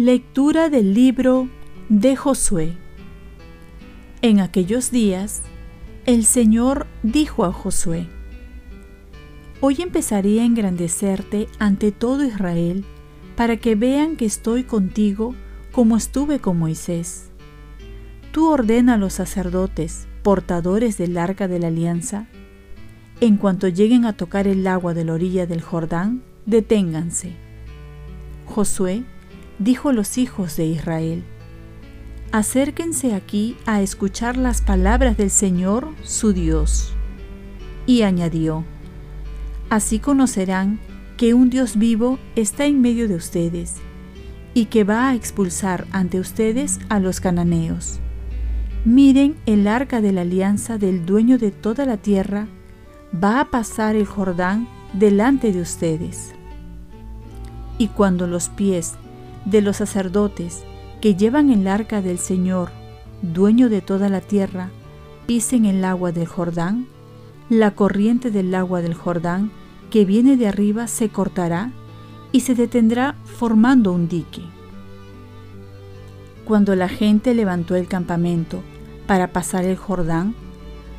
Lectura del libro de Josué. En aquellos días, el Señor dijo a Josué, Hoy empezaré a engrandecerte ante todo Israel, para que vean que estoy contigo como estuve con Moisés. Tú ordena a los sacerdotes, portadores del arca de la alianza, en cuanto lleguen a tocar el agua de la orilla del Jordán, deténganse. Josué dijo los hijos de Israel, acérquense aquí a escuchar las palabras del Señor su Dios. Y añadió, así conocerán que un Dios vivo está en medio de ustedes y que va a expulsar ante ustedes a los cananeos. Miren el arca de la alianza del dueño de toda la tierra, va a pasar el Jordán delante de ustedes. Y cuando los pies de los sacerdotes que llevan el arca del Señor, dueño de toda la tierra, pisen el agua del Jordán, la corriente del agua del Jordán que viene de arriba se cortará y se detendrá formando un dique. Cuando la gente levantó el campamento para pasar el Jordán,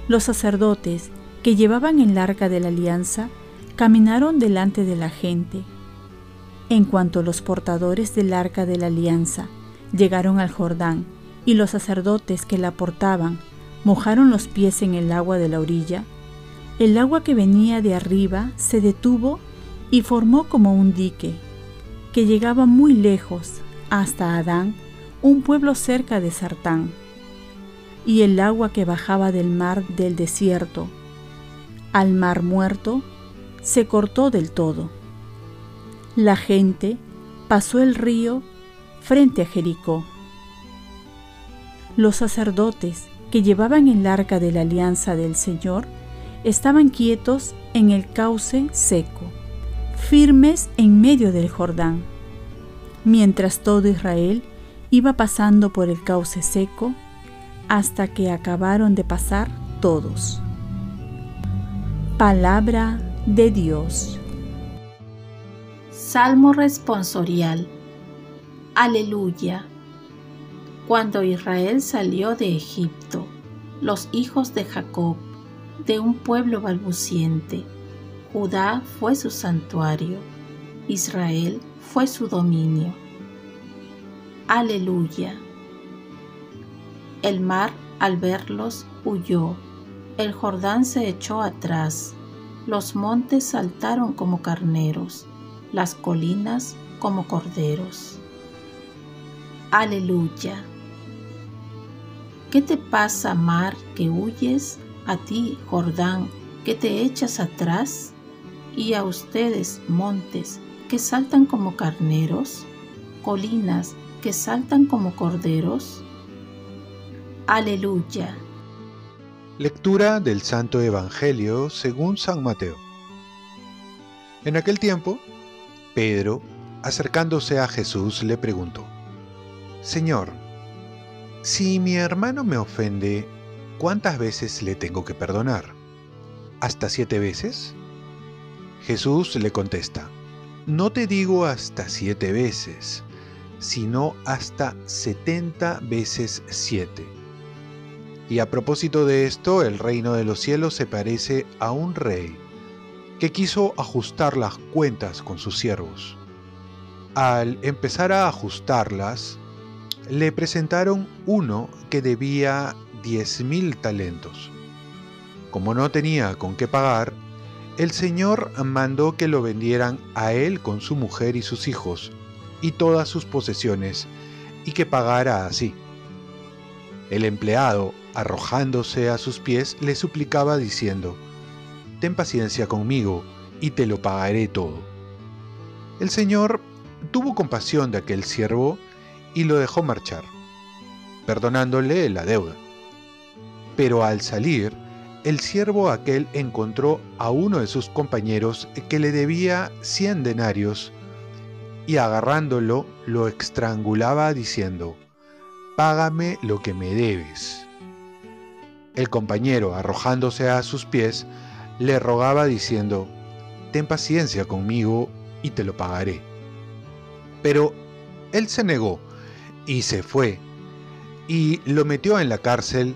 los sacerdotes que llevaban el arca de la alianza caminaron delante de la gente en cuanto los portadores del arca de la alianza llegaron al Jordán y los sacerdotes que la portaban mojaron los pies en el agua de la orilla, el agua que venía de arriba se detuvo y formó como un dique, que llegaba muy lejos hasta Adán, un pueblo cerca de Sartán. Y el agua que bajaba del mar del desierto al mar muerto se cortó del todo. La gente pasó el río frente a Jericó. Los sacerdotes que llevaban el arca de la alianza del Señor estaban quietos en el cauce seco, firmes en medio del Jordán, mientras todo Israel iba pasando por el cauce seco hasta que acabaron de pasar todos. Palabra de Dios. Salmo responsorial. Aleluya. Cuando Israel salió de Egipto, los hijos de Jacob, de un pueblo balbuciente, Judá fue su santuario, Israel fue su dominio. Aleluya. El mar al verlos huyó, el Jordán se echó atrás, los montes saltaron como carneros las colinas como corderos. Aleluya. ¿Qué te pasa, mar, que huyes? A ti, Jordán, que te echas atrás? Y a ustedes, montes, que saltan como carneros, colinas, que saltan como corderos. Aleluya. Lectura del Santo Evangelio según San Mateo. En aquel tiempo, Pedro, acercándose a Jesús, le preguntó, Señor, si mi hermano me ofende, ¿cuántas veces le tengo que perdonar? ¿Hasta siete veces? Jesús le contesta, no te digo hasta siete veces, sino hasta setenta veces siete. Y a propósito de esto, el reino de los cielos se parece a un rey que quiso ajustar las cuentas con sus siervos. Al empezar a ajustarlas, le presentaron uno que debía diez mil talentos. Como no tenía con qué pagar, el Señor mandó que lo vendieran a él con su mujer y sus hijos y todas sus posesiones, y que pagara así. El empleado, arrojándose a sus pies, le suplicaba diciendo, ten paciencia conmigo y te lo pagaré todo. El Señor tuvo compasión de aquel siervo y lo dejó marchar, perdonándole la deuda. Pero al salir, el siervo aquel encontró a uno de sus compañeros que le debía cien denarios y agarrándolo lo estrangulaba diciendo, págame lo que me debes. El compañero, arrojándose a sus pies, le rogaba diciendo, Ten paciencia conmigo y te lo pagaré. Pero él se negó y se fue, y lo metió en la cárcel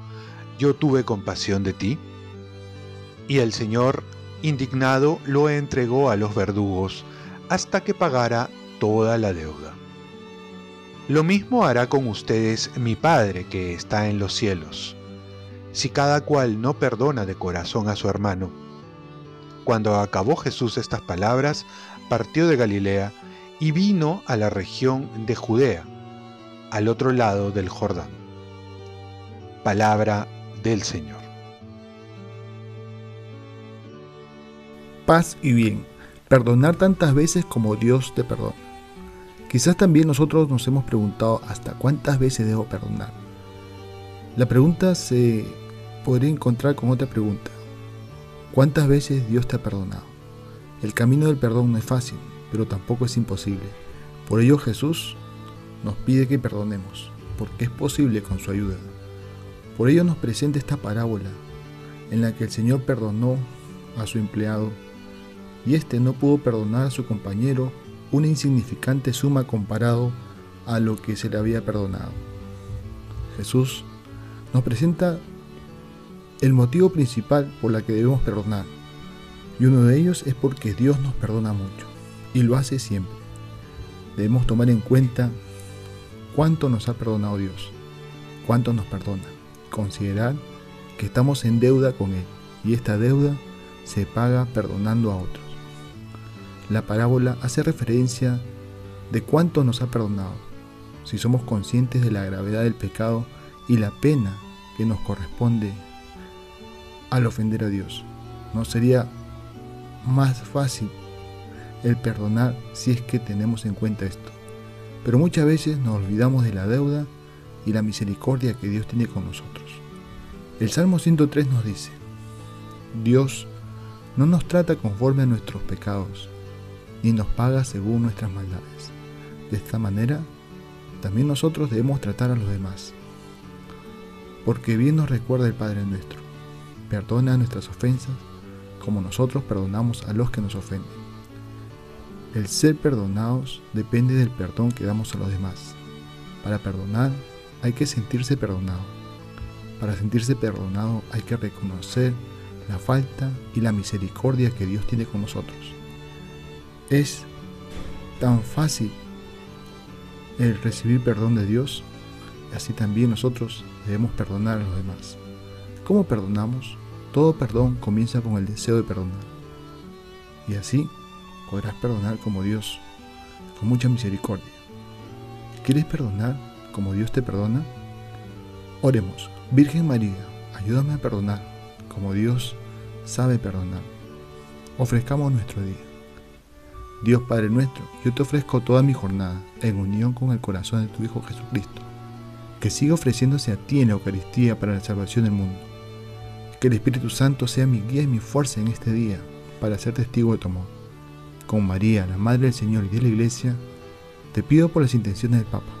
yo tuve compasión de ti? Y el Señor, indignado, lo entregó a los verdugos hasta que pagara toda la deuda. Lo mismo hará con ustedes mi Padre que está en los cielos, si cada cual no perdona de corazón a su hermano. Cuando acabó Jesús estas palabras, partió de Galilea y vino a la región de Judea, al otro lado del Jordán. Palabra del Señor. Paz y bien. Perdonar tantas veces como Dios te perdona. Quizás también nosotros nos hemos preguntado hasta cuántas veces debo perdonar. La pregunta se podría encontrar con otra pregunta. ¿Cuántas veces Dios te ha perdonado? El camino del perdón no es fácil, pero tampoco es imposible. Por ello Jesús nos pide que perdonemos, porque es posible con su ayuda. Por ello nos presenta esta parábola en la que el Señor perdonó a su empleado y éste no pudo perdonar a su compañero una insignificante suma comparado a lo que se le había perdonado. Jesús nos presenta el motivo principal por la que debemos perdonar, y uno de ellos es porque Dios nos perdona mucho, y lo hace siempre. Debemos tomar en cuenta cuánto nos ha perdonado Dios, cuánto nos perdona, considerar que estamos en deuda con Él, y esta deuda se paga perdonando a otros. La parábola hace referencia de cuánto nos ha perdonado, si somos conscientes de la gravedad del pecado y la pena que nos corresponde al ofender a Dios. ¿No sería más fácil el perdonar si es que tenemos en cuenta esto? Pero muchas veces nos olvidamos de la deuda y la misericordia que Dios tiene con nosotros. El Salmo 103 nos dice, Dios no nos trata conforme a nuestros pecados, ni nos paga según nuestras maldades. De esta manera, también nosotros debemos tratar a los demás. Porque bien nos recuerda el Padre nuestro, perdona nuestras ofensas como nosotros perdonamos a los que nos ofenden. El ser perdonados depende del perdón que damos a los demás. Para perdonar hay que sentirse perdonado. Para sentirse perdonado hay que reconocer la falta y la misericordia que Dios tiene con nosotros. Es tan fácil el recibir perdón de Dios, así también nosotros debemos perdonar a los demás. ¿Cómo perdonamos? Todo perdón comienza con el deseo de perdonar. Y así podrás perdonar como Dios, con mucha misericordia. ¿Quieres perdonar como Dios te perdona? Oremos, Virgen María, ayúdame a perdonar como Dios sabe perdonar. Ofrezcamos nuestro día. Dios Padre nuestro, yo te ofrezco toda mi jornada en unión con el corazón de tu Hijo Jesucristo, que siga ofreciéndose a ti en la Eucaristía para la salvación del mundo. Que el Espíritu Santo sea mi guía y mi fuerza en este día para ser testigo de tu amor. Con María, la Madre del Señor y de la Iglesia, te pido por las intenciones del Papa.